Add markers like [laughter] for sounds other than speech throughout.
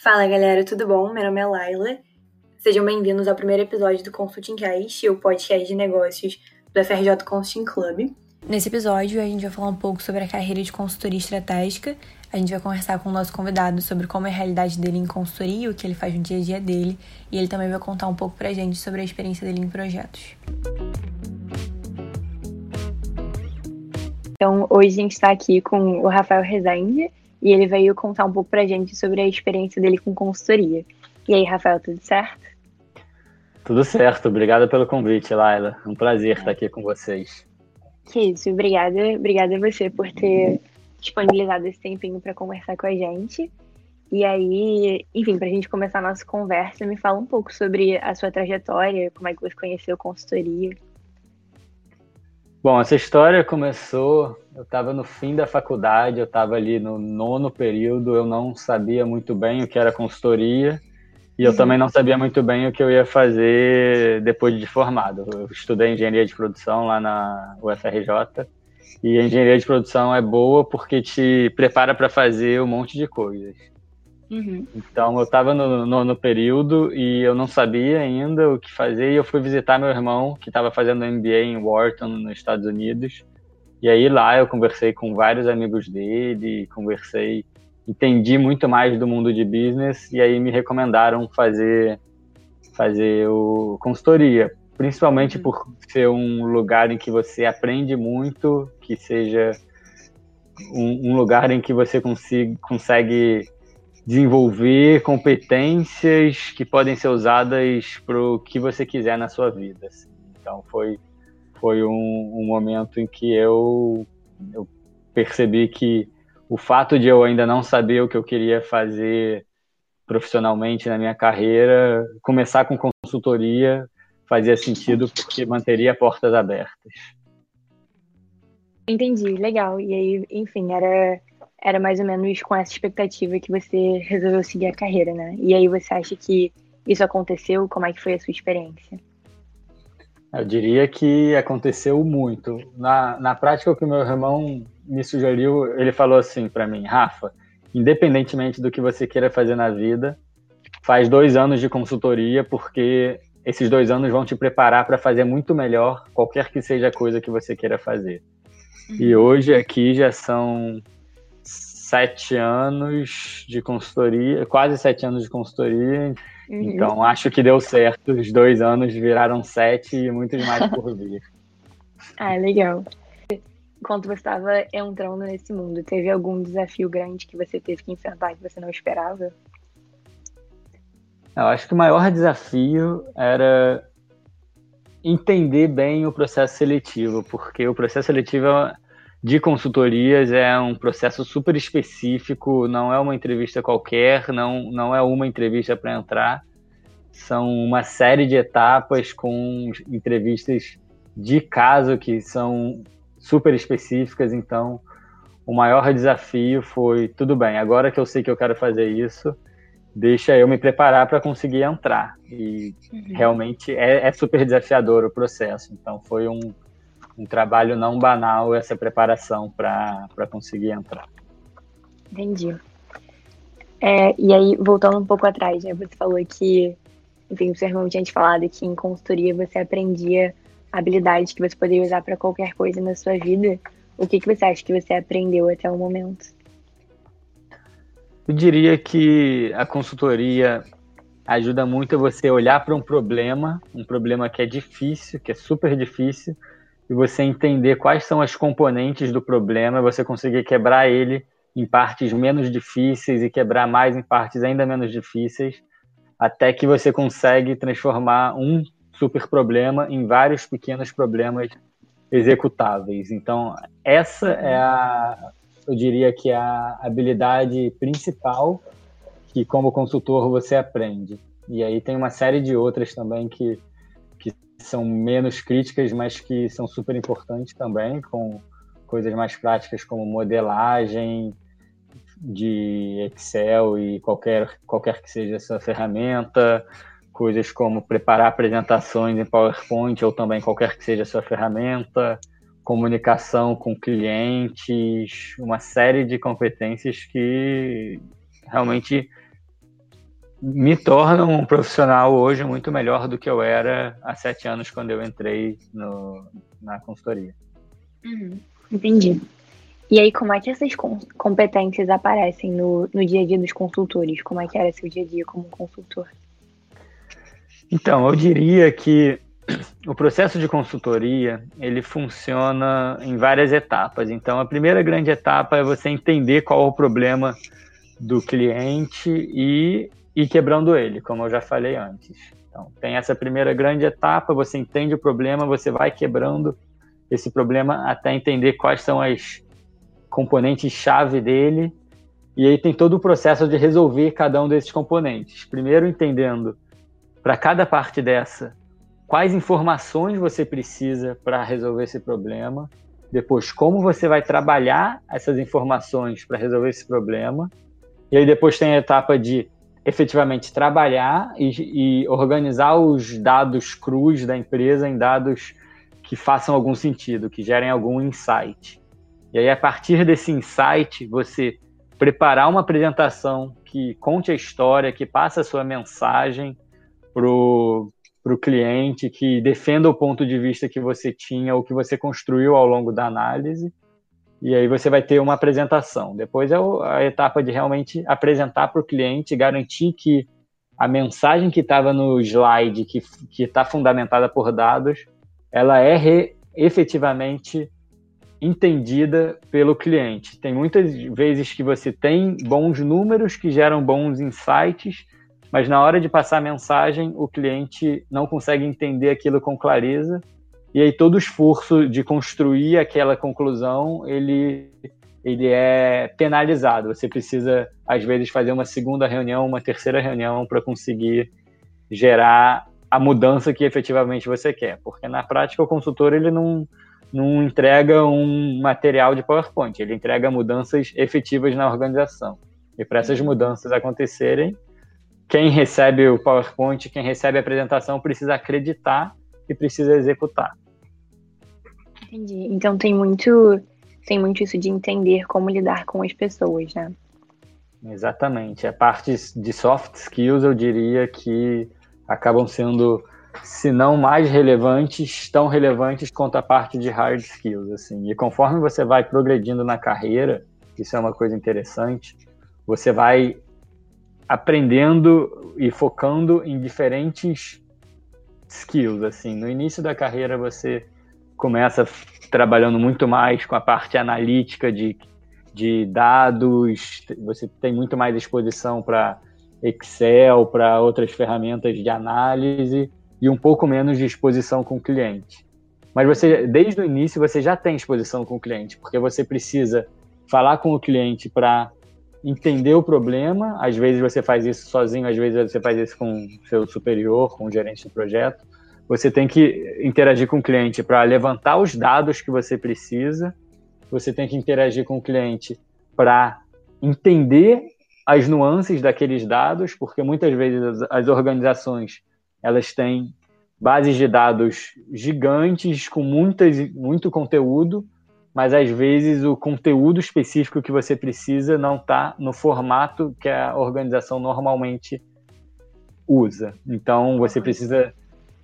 Fala galera, tudo bom? Meu nome é Laila. Sejam bem-vindos ao primeiro episódio do Consulting Cast, o podcast de negócios do FRJ Consulting Club. Nesse episódio, a gente vai falar um pouco sobre a carreira de consultoria estratégica. A gente vai conversar com o nosso convidado sobre como é a realidade dele em consultoria, o que ele faz no dia a dia dele, e ele também vai contar um pouco pra gente sobre a experiência dele em projetos. Então, hoje a gente está aqui com o Rafael Rezende e ele veio contar um pouco pra gente sobre a experiência dele com consultoria. E aí, Rafael, tudo certo? Tudo certo, obrigada pelo convite, Laila. Um prazer é. estar aqui com vocês. Que isso, obrigada, obrigada a você por ter disponibilizado esse tempinho para conversar com a gente. E aí, enfim, para a gente começar a nossa conversa, me fala um pouco sobre a sua trajetória, como é que você conheceu consultoria. Bom, essa história começou. Eu estava no fim da faculdade, eu estava ali no nono período, eu não sabia muito bem o que era consultoria e eu uhum. também não sabia muito bem o que eu ia fazer depois de formado. Eu estudei engenharia de produção lá na UFRJ e a engenharia de produção é boa porque te prepara para fazer um monte de coisas. Uhum. Então eu estava no nono período e eu não sabia ainda o que fazer e eu fui visitar meu irmão que estava fazendo MBA em Wharton, nos Estados Unidos. E aí lá eu conversei com vários amigos dele, conversei, entendi muito mais do mundo de business e aí me recomendaram fazer fazer o consultoria, principalmente uhum. por ser um lugar em que você aprende muito, que seja um, um lugar em que você consiga, consegue desenvolver competências que podem ser usadas para o que você quiser na sua vida. Assim. Então foi foi um, um momento em que eu, eu percebi que o fato de eu ainda não saber o que eu queria fazer profissionalmente na minha carreira, começar com consultoria fazia sentido porque manteria portas abertas. Entendi, legal. E aí, enfim, era era mais ou menos com essa expectativa que você resolveu seguir a carreira, né? E aí você acha que isso aconteceu? Como é que foi a sua experiência? Eu diria que aconteceu muito. Na, na prática, o que meu irmão me sugeriu, ele falou assim para mim, Rafa, independentemente do que você queira fazer na vida, faz dois anos de consultoria, porque esses dois anos vão te preparar para fazer muito melhor qualquer que seja a coisa que você queira fazer. Uhum. E hoje aqui já são sete anos de consultoria, quase sete anos de consultoria. Uhum. Então acho que deu certo. Os dois anos viraram sete e muitos mais por [laughs] vir. ah, legal. Enquanto você estava entrando nesse mundo, teve algum desafio grande que você teve que enfrentar que você não esperava? Eu acho que o maior desafio era entender bem o processo seletivo, porque o processo seletivo é de consultorias é um processo super específico, não é uma entrevista qualquer, não, não é uma entrevista para entrar, são uma série de etapas com entrevistas de caso que são super específicas, então o maior desafio foi, tudo bem, agora que eu sei que eu quero fazer isso, deixa eu me preparar para conseguir entrar. E uhum. realmente é, é super desafiador o processo, então foi um, um trabalho não banal essa preparação para conseguir entrar. Entendi. É, e aí, voltando um pouco atrás, né, você falou que, enfim, o seu irmão tinha te falado que em consultoria você aprendia habilidades que você poderia usar para qualquer coisa na sua vida. O que, que você acha que você aprendeu até o momento? Eu diria que a consultoria ajuda muito a você olhar para um problema, um problema que é difícil, que é super difícil, e você entender quais são as componentes do problema, você conseguir quebrar ele em partes menos difíceis e quebrar mais em partes ainda menos difíceis, até que você consegue transformar um super problema em vários pequenos problemas executáveis. Então, essa é a, eu diria que é a habilidade principal que como consultor você aprende. E aí tem uma série de outras também que são menos críticas, mas que são super importantes também, com coisas mais práticas como modelagem de Excel e qualquer, qualquer que seja essa ferramenta, coisas como preparar apresentações em PowerPoint ou também qualquer que seja a sua ferramenta, comunicação com clientes, uma série de competências que realmente me tornam um profissional hoje muito melhor do que eu era há sete anos quando eu entrei no, na consultoria. Uhum, entendi. E aí, como é que essas competências aparecem no, no dia a dia dos consultores? Como é que era seu dia a dia como consultor? Então, eu diria que o processo de consultoria ele funciona em várias etapas. Então, a primeira grande etapa é você entender qual é o problema do cliente e ir quebrando ele, como eu já falei antes. Então, tem essa primeira grande etapa, você entende o problema, você vai quebrando esse problema até entender quais são as componentes-chave dele, e aí tem todo o processo de resolver cada um desses componentes. Primeiro entendendo para cada parte dessa quais informações você precisa para resolver esse problema, depois como você vai trabalhar essas informações para resolver esse problema, e aí depois tem a etapa de efetivamente trabalhar e, e, organizar os dados crus da empresa em dados que façam algum sentido, que gerem algum insight. E aí, a partir desse insight, você preparar uma apresentação que conte a história, que passe a sua mensagem para o cliente, que defenda o ponto de vista que você tinha ou que você construiu ao longo da análise e aí você vai ter uma apresentação. Depois é a etapa de realmente apresentar para o cliente, garantir que a mensagem que estava no slide, que está fundamentada por dados, ela é re, efetivamente entendida pelo cliente. Tem muitas vezes que você tem bons números que geram bons insights, mas na hora de passar a mensagem, o cliente não consegue entender aquilo com clareza e aí todo o esforço de construir aquela conclusão, ele, ele é penalizado. Você precisa, às vezes, fazer uma segunda reunião, uma terceira reunião para conseguir gerar a mudança que efetivamente você quer. Porque na prática o consultor ele não, não entrega um material de PowerPoint, ele entrega mudanças efetivas na organização. E para essas mudanças acontecerem, quem recebe o PowerPoint, quem recebe a apresentação precisa acreditar e precisa executar. Entendi. Então tem muito, tem muito isso de entender como lidar com as pessoas, né? Exatamente. A parte de soft skills, eu diria que acabam sendo, se não mais relevantes, tão relevantes quanto a parte de hard skills, assim. E conforme você vai progredindo na carreira, isso é uma coisa interessante, você vai aprendendo e focando em diferentes skills, assim. No início da carreira você começa trabalhando muito mais com a parte analítica de, de dados, você tem muito mais exposição para Excel, para outras ferramentas de análise e um pouco menos de exposição com o cliente. Mas você, desde o início, você já tem exposição com o cliente, porque você precisa falar com o cliente para entender o problema. Às vezes você faz isso sozinho, às vezes você faz isso com seu superior, com o gerente do projeto. Você tem que interagir com o cliente para levantar os dados que você precisa. Você tem que interagir com o cliente para entender as nuances daqueles dados, porque muitas vezes as organizações elas têm bases de dados gigantes com muitas, muito conteúdo, mas às vezes o conteúdo específico que você precisa não está no formato que a organização normalmente usa. Então você precisa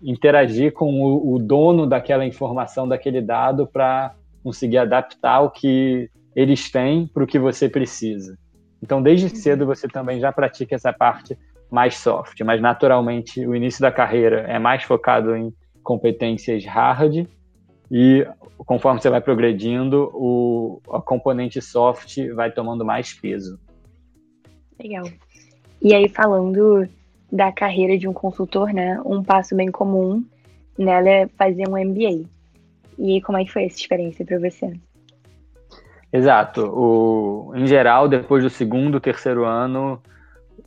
interagir com o, o dono daquela informação, daquele dado, para conseguir adaptar o que eles têm para o que você precisa. Então, desde uhum. cedo você também já pratica essa parte mais soft, mas naturalmente o início da carreira é mais focado em competências hard e conforme você vai progredindo, o a componente soft vai tomando mais peso. Legal. E aí falando da carreira de um consultor, né? Um passo bem comum nela é fazer um MBA. E como é que foi essa experiência para você? Exato. O, em geral, depois do segundo, terceiro ano,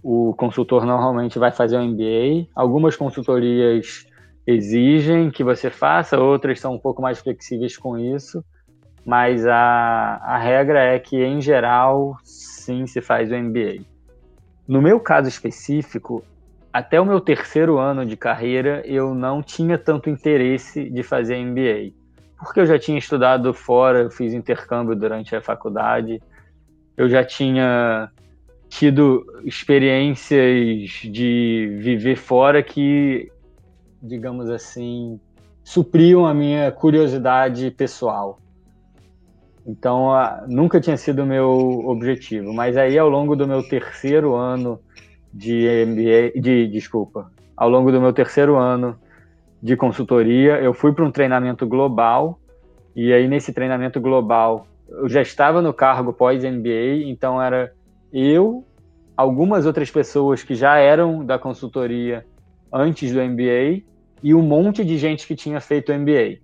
o consultor normalmente vai fazer um MBA. Algumas consultorias exigem que você faça, outras são um pouco mais flexíveis com isso, mas a, a regra é que, em geral, sim, se faz o MBA. No meu caso específico, até o meu terceiro ano de carreira, eu não tinha tanto interesse de fazer MBA. Porque eu já tinha estudado fora, eu fiz intercâmbio durante a faculdade, eu já tinha tido experiências de viver fora que, digamos assim, supriam a minha curiosidade pessoal. Então, nunca tinha sido meu objetivo. Mas aí, ao longo do meu terceiro ano de MBA, de desculpa, ao longo do meu terceiro ano de consultoria, eu fui para um treinamento global. E aí, nesse treinamento global, eu já estava no cargo pós-MBA, então era eu, algumas outras pessoas que já eram da consultoria antes do MBA e um monte de gente que tinha feito MBA.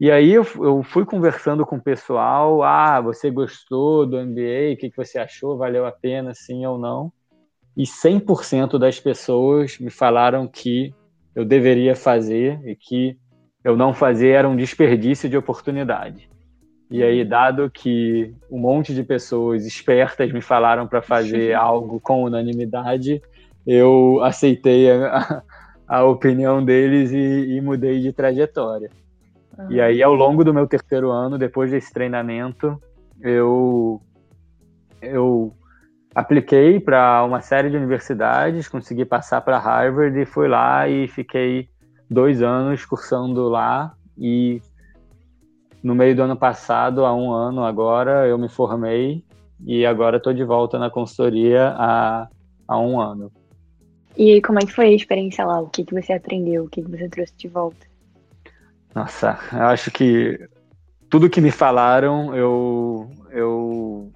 E aí eu, eu fui conversando com o pessoal, ah, você gostou do MBA, o que, que você achou, valeu a pena, sim ou não? E 100% das pessoas me falaram que eu deveria fazer e que eu não fazer era um desperdício de oportunidade. E aí, dado que um monte de pessoas espertas me falaram para fazer algo com unanimidade, eu aceitei a, a opinião deles e, e mudei de trajetória. E aí, ao longo do meu terceiro ano, depois desse treinamento, eu, eu apliquei para uma série de universidades, consegui passar para Harvard e fui lá e fiquei dois anos cursando lá. E no meio do ano passado, há um ano agora, eu me formei e agora estou de volta na consultoria há, há um ano. E aí, como é que foi a experiência lá? O que, que você aprendeu? O que, que você trouxe de volta? Nossa, eu acho que tudo que me falaram, eu, eu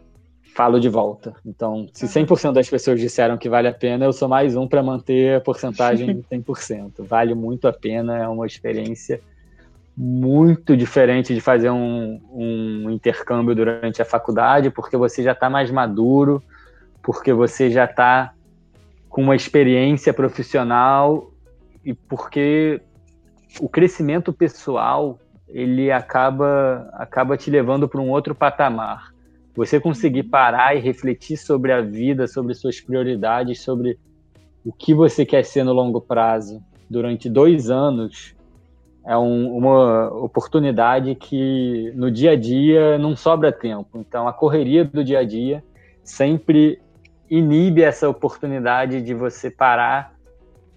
falo de volta. Então, se 100% das pessoas disseram que vale a pena, eu sou mais um para manter a porcentagem de [laughs] 100%. Vale muito a pena, é uma experiência muito diferente de fazer um, um intercâmbio durante a faculdade, porque você já está mais maduro, porque você já está com uma experiência profissional e porque o crescimento pessoal ele acaba acaba te levando para um outro patamar. Você conseguir parar e refletir sobre a vida, sobre suas prioridades, sobre o que você quer ser no longo prazo durante dois anos é um, uma oportunidade que no dia a dia não sobra tempo. Então a correria do dia a dia sempre inibe essa oportunidade de você parar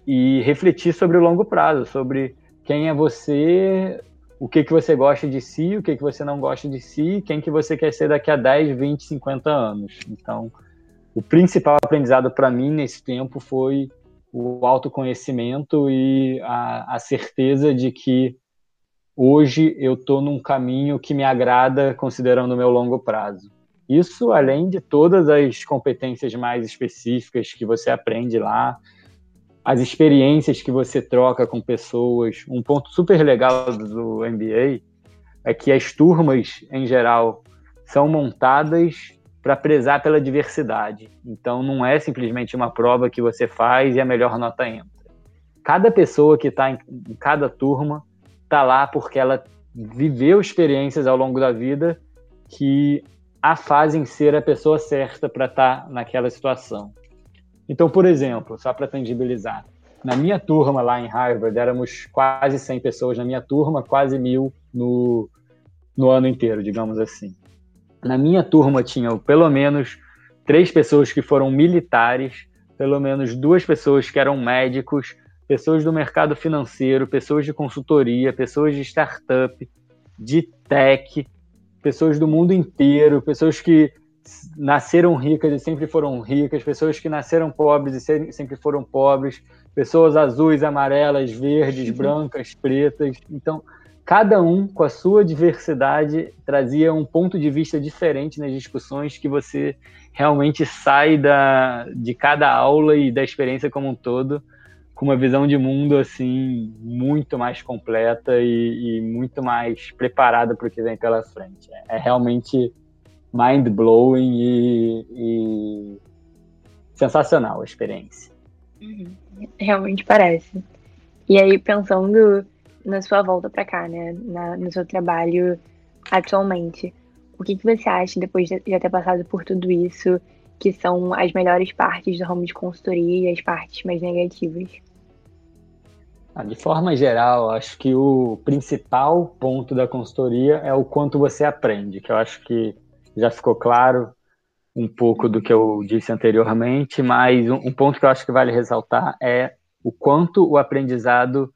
e refletir sobre o longo prazo, sobre quem é você, o que, que você gosta de si, o que, que você não gosta de si, quem que você quer ser daqui a 10, 20, 50 anos. Então, o principal aprendizado para mim nesse tempo foi o autoconhecimento e a, a certeza de que hoje eu estou num caminho que me agrada considerando o meu longo prazo. Isso além de todas as competências mais específicas que você aprende lá, as experiências que você troca com pessoas. Um ponto super legal do MBA é que as turmas, em geral, são montadas para prezar pela diversidade. Então, não é simplesmente uma prova que você faz e a melhor nota entra. Cada pessoa que está em, cada turma está lá porque ela viveu experiências ao longo da vida que a fazem ser a pessoa certa para estar tá naquela situação. Então, por exemplo, só para tangibilizar, na minha turma lá em Harvard, éramos quase 100 pessoas na minha turma, quase mil no, no ano inteiro, digamos assim. Na minha turma tinha pelo menos três pessoas que foram militares, pelo menos duas pessoas que eram médicos, pessoas do mercado financeiro, pessoas de consultoria, pessoas de startup, de tech, pessoas do mundo inteiro, pessoas que nasceram ricas e sempre foram ricas, pessoas que nasceram pobres e sempre foram pobres, pessoas azuis, amarelas, verdes, [laughs] brancas, pretas. Então, cada um com a sua diversidade trazia um ponto de vista diferente nas discussões que você realmente sai da, de cada aula e da experiência como um todo com uma visão de mundo assim muito mais completa e, e muito mais preparada para o que vem pela frente. É realmente mind blowing e, e sensacional a experiência. Uhum. Realmente parece. E aí, pensando na sua volta para cá, né, na, no seu trabalho atualmente, o que, que você acha, depois de já ter passado por tudo isso, que são as melhores partes do ramo de consultoria e as partes mais negativas? Ah, de forma geral, acho que o principal ponto da consultoria é o quanto você aprende, que eu acho que já ficou claro um pouco do que eu disse anteriormente, mas um, ponto que eu acho que vale ressaltar é o quanto o aprendizado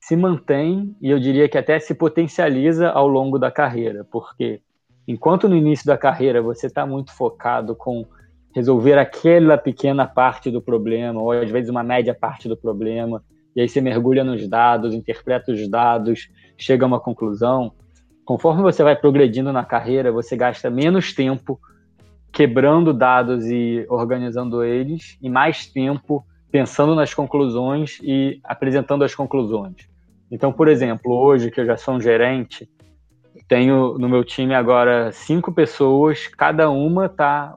se mantém e eu diria que até se potencializa ao longo da carreira, porque enquanto no início da carreira você está muito focado com resolver aquela pequena parte do problema, ou às vezes uma média parte do problema, e aí você mergulha nos dados, interpreta os dados, chega a uma conclusão. Conforme você vai progredindo na carreira, você gasta menos tempo quebrando dados e organizando eles, e mais tempo pensando nas conclusões e apresentando as conclusões. Então, por exemplo, hoje que eu já sou um gerente, tenho no meu time agora cinco pessoas, cada uma está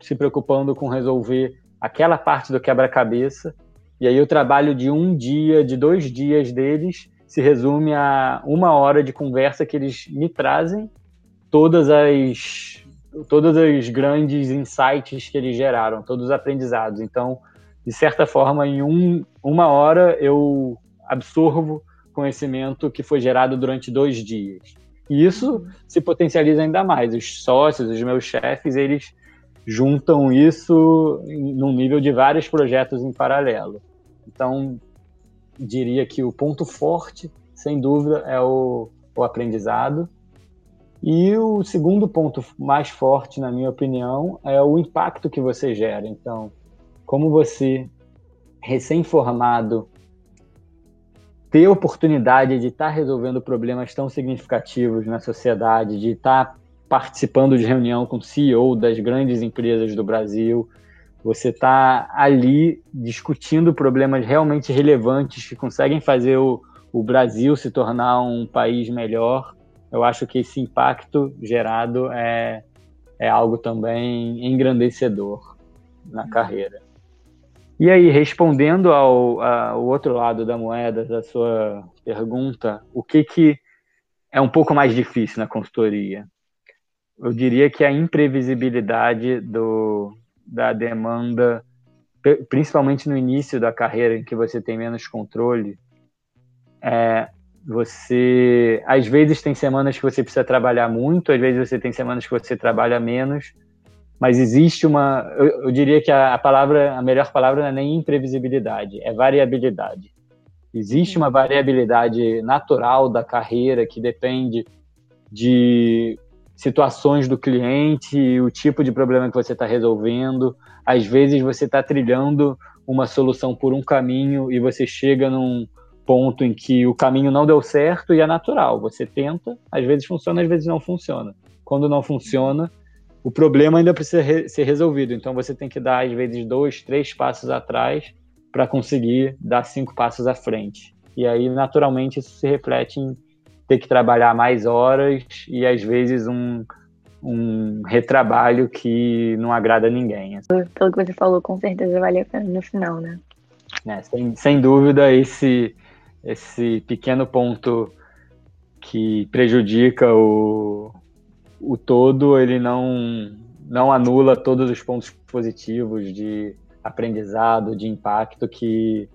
se preocupando com resolver aquela parte do quebra-cabeça. E aí o trabalho de um dia, de dois dias deles, se resume a uma hora de conversa que eles me trazem todas as todos os grandes insights que eles geraram, todos os aprendizados. Então, de certa forma, em um, uma hora eu absorvo conhecimento que foi gerado durante dois dias. E isso se potencializa ainda mais. Os sócios, os meus chefes, eles juntam isso num nível de vários projetos em paralelo. Então, diria que o ponto forte, sem dúvida, é o, o aprendizado. E o segundo ponto mais forte, na minha opinião, é o impacto que você gera. Então, como você, recém-formado, ter oportunidade de estar tá resolvendo problemas tão significativos na sociedade, de estar tá participando de reunião com CEO das grandes empresas do Brasil, você está ali discutindo problemas realmente relevantes que conseguem fazer o, o Brasil se tornar um país melhor. Eu acho que esse impacto gerado é, é algo também engrandecedor na carreira. E aí, respondendo ao, ao, outro lado da moeda, da sua pergunta, o que, que é um pouco mais difícil na consultoria? Eu diria que a imprevisibilidade do, da demanda, principalmente no início da carreira, em que você tem menos controle, é, você às vezes tem semanas que você precisa trabalhar muito, às vezes você tem semanas que você trabalha menos, mas existe uma, eu, eu diria que a, a, palavra, a melhor palavra não é nem imprevisibilidade, é variabilidade. Existe uma variabilidade natural da carreira que depende de situações do cliente, o tipo de problema que você está resolvendo. Às vezes você está trilhando uma solução por um caminho e você chega num ponto em que o caminho não deu certo e é natural. Você tenta, às vezes funciona, às vezes não funciona. Quando não funciona, o problema ainda precisa re ser resolvido. Então você tem que dar, às vezes, dois, três passos atrás para conseguir dar cinco passos à frente. E aí, naturalmente, isso se reflete em ter que trabalhar mais horas e, às vezes, um, um retrabalho que não agrada ninguém. Pelo que você falou, com certeza vale a pena no final, né? É, sem, sem dúvida, esse, esse pequeno ponto que prejudica o, o todo ele não não anula todos os pontos positivos de aprendizado, de impacto que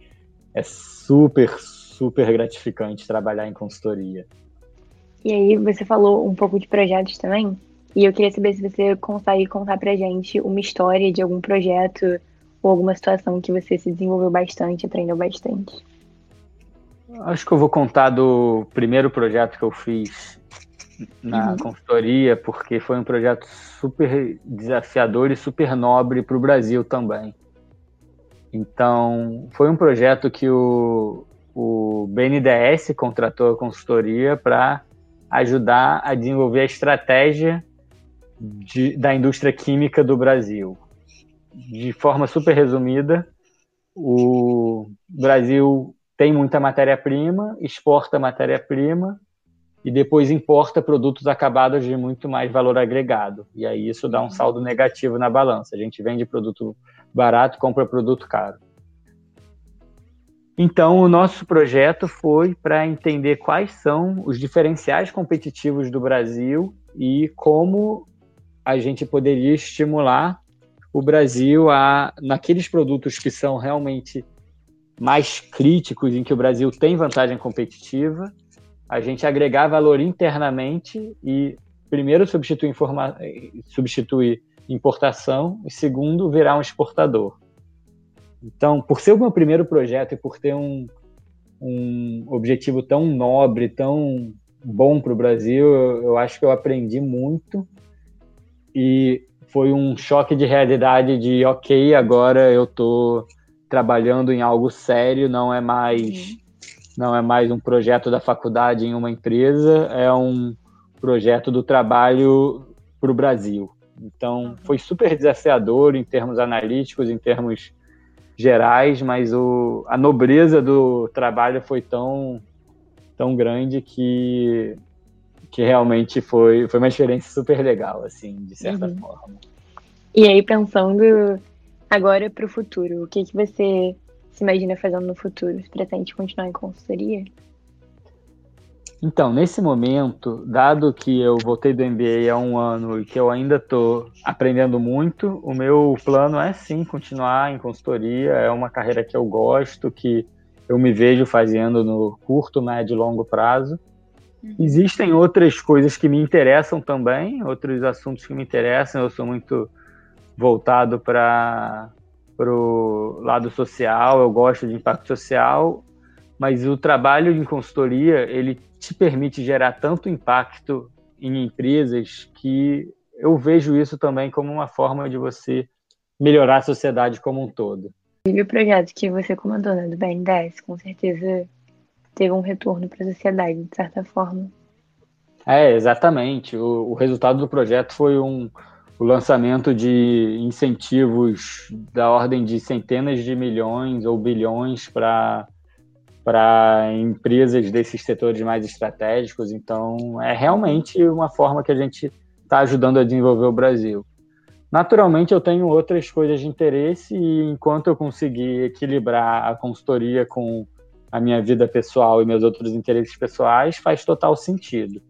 é super super gratificante trabalhar em consultoria. E aí você falou um pouco de projetos também, e eu queria saber se você consegue contar pra gente uma história de algum projeto ou alguma situação que você se desenvolveu bastante, aprendeu bastante. Acho que eu vou contar do primeiro projeto que eu fiz na uhum. consultoria, porque foi um projeto super desafiador e super nobre para o Brasil também. Então, foi um projeto que o, o BNDES contratou a consultoria para ajudar a desenvolver a estratégia de, da indústria química do Brasil. De forma super resumida, o Brasil tem muita matéria-prima, exporta matéria-prima e depois importa produtos acabados de muito mais valor agregado. E aí isso dá um saldo negativo na balança. A gente vende produto barato, compra produto caro. Então, o nosso projeto foi para entender quais são os diferenciais competitivos do Brasil e como a gente poderia estimular o Brasil a, naqueles produtos que são realmente mais críticos, em que o Brasil tem vantagem competitiva, a gente agregar valor internamente e primeiro substituir, substituir importação e segundo, virar um exportador. Então, por ser o meu primeiro projeto e por ter um, um objetivo tão nobre, tão bom para o Brasil, eu, eu acho que eu aprendi muito e foi um choque de realidade de ok, agora eu estou trabalhando em algo sério, não é mais uhum. não é mais um projeto da faculdade em uma empresa, é um projeto do trabalho para o Brasil. Então uhum. foi super desafiador em termos analíticos, em termos gerais, mas o, a nobreza do trabalho foi tão tão grande que que realmente foi foi uma experiência super legal assim de certa uhum. forma. E aí pensando agora para o futuro o que que você se imagina fazendo no futuro? Você pretende continuar em consultoria então, nesse momento, dado que eu voltei do MBA há um ano e que eu ainda estou aprendendo muito, o meu plano é sim continuar em consultoria. É uma carreira que eu gosto, que eu me vejo fazendo no curto, médio e longo prazo. Uhum. Existem outras coisas que me interessam também, outros assuntos que me interessam. Eu sou muito voltado para o lado social, eu gosto de impacto social, mas o trabalho em consultoria ele te permite gerar tanto impacto em empresas que eu vejo isso também como uma forma de você melhorar a sociedade como um todo. E o projeto que você comandou, né, do BNDES, com certeza teve um retorno para a sociedade, de certa forma. É, exatamente. O, o resultado do projeto foi um, o lançamento de incentivos da ordem de centenas de milhões ou bilhões para para empresas desses setores mais estratégicos. Então, é realmente uma forma que a gente está ajudando a desenvolver o Brasil. Naturalmente, eu tenho outras coisas de interesse e enquanto eu conseguir equilibrar a consultoria com a minha vida pessoal e meus outros interesses pessoais, faz total sentido.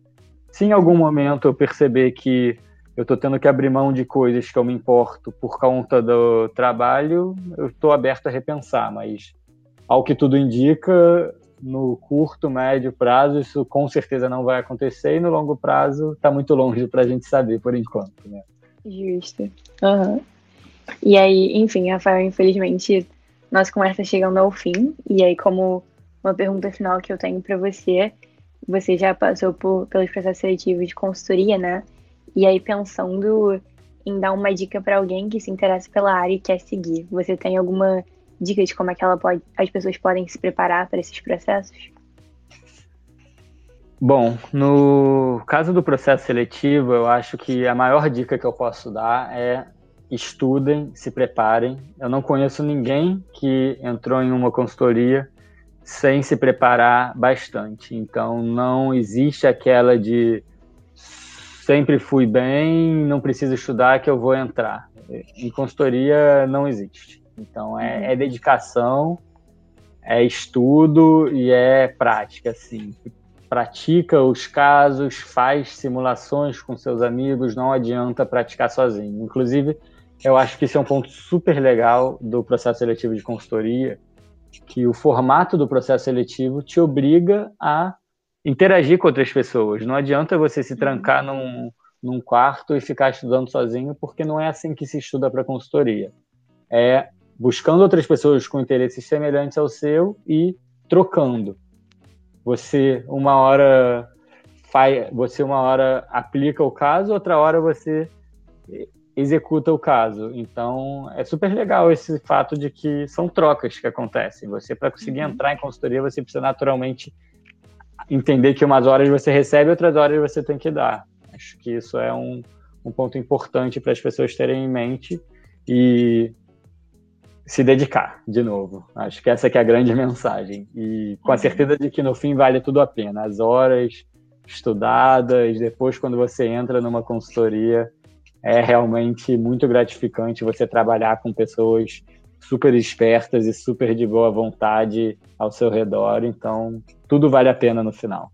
Se em algum momento eu perceber que eu estou tendo que abrir mão de coisas que eu me importo por conta do trabalho, eu estou aberto a repensar, mas ao que tudo indica, no curto, médio prazo, isso com certeza não vai acontecer, e no longo prazo está muito longe para a gente saber por enquanto. Né? Justo. Uhum. E aí, enfim, Rafael, infelizmente, nossa conversa chegando ao fim. E aí, como uma pergunta final que eu tenho para você, você já passou por, pelos processos seletivos de consultoria, né? E aí, pensando em dar uma dica para alguém que se interessa pela área e quer seguir, você tem alguma dica de como é que ela pode, as pessoas podem se preparar para esses processos? Bom, no caso do processo seletivo, eu acho que a maior dica que eu posso dar é estudem, se preparem. Eu não conheço ninguém que entrou em uma consultoria sem se preparar bastante. Então, não existe aquela de sempre fui bem, não preciso estudar que eu vou entrar. Em consultoria não existe. Então, é, uhum. é dedicação, é estudo e é prática, assim pratica os casos, faz simulações com seus amigos, não adianta praticar sozinho. Inclusive, eu acho que isso é um ponto super legal do processo seletivo de consultoria, que o formato do processo seletivo te obriga a interagir com outras pessoas. Não adianta você se trancar num, num quarto e ficar estudando sozinho, porque não é assim que se estuda para consultoria. É buscando outras pessoas com interesses semelhantes ao seu e trocando. Você uma hora faz, você uma hora aplica o caso, outra hora você executa o caso. Então, é super legal esse fato de que são trocas que acontecem. Você, para conseguir uhum. entrar em consultoria, você precisa naturalmente entender que umas horas você recebe, outras horas você tem que dar. Acho que isso é um, um ponto importante para as pessoas terem em mente. E se dedicar, de novo. Acho que essa que é a grande mensagem. E com a uhum. certeza de que no fim vale tudo a pena. As horas estudadas, depois quando você entra numa consultoria, é realmente muito gratificante você trabalhar com pessoas super espertas e super de boa vontade ao seu redor. Então, tudo vale a pena no final.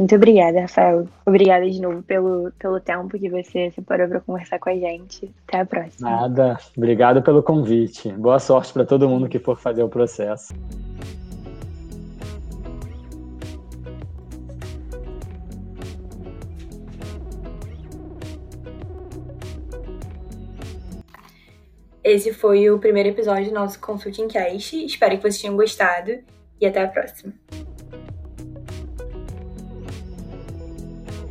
Muito obrigada, Rafael. Obrigada de novo pelo, pelo tempo que você separou para conversar com a gente. Até a próxima. Nada. Obrigado pelo convite. Boa sorte para todo mundo que for fazer o processo. esse foi o primeiro episódio do nosso Consulting Cast. Espero que vocês tenham gostado e até a próxima.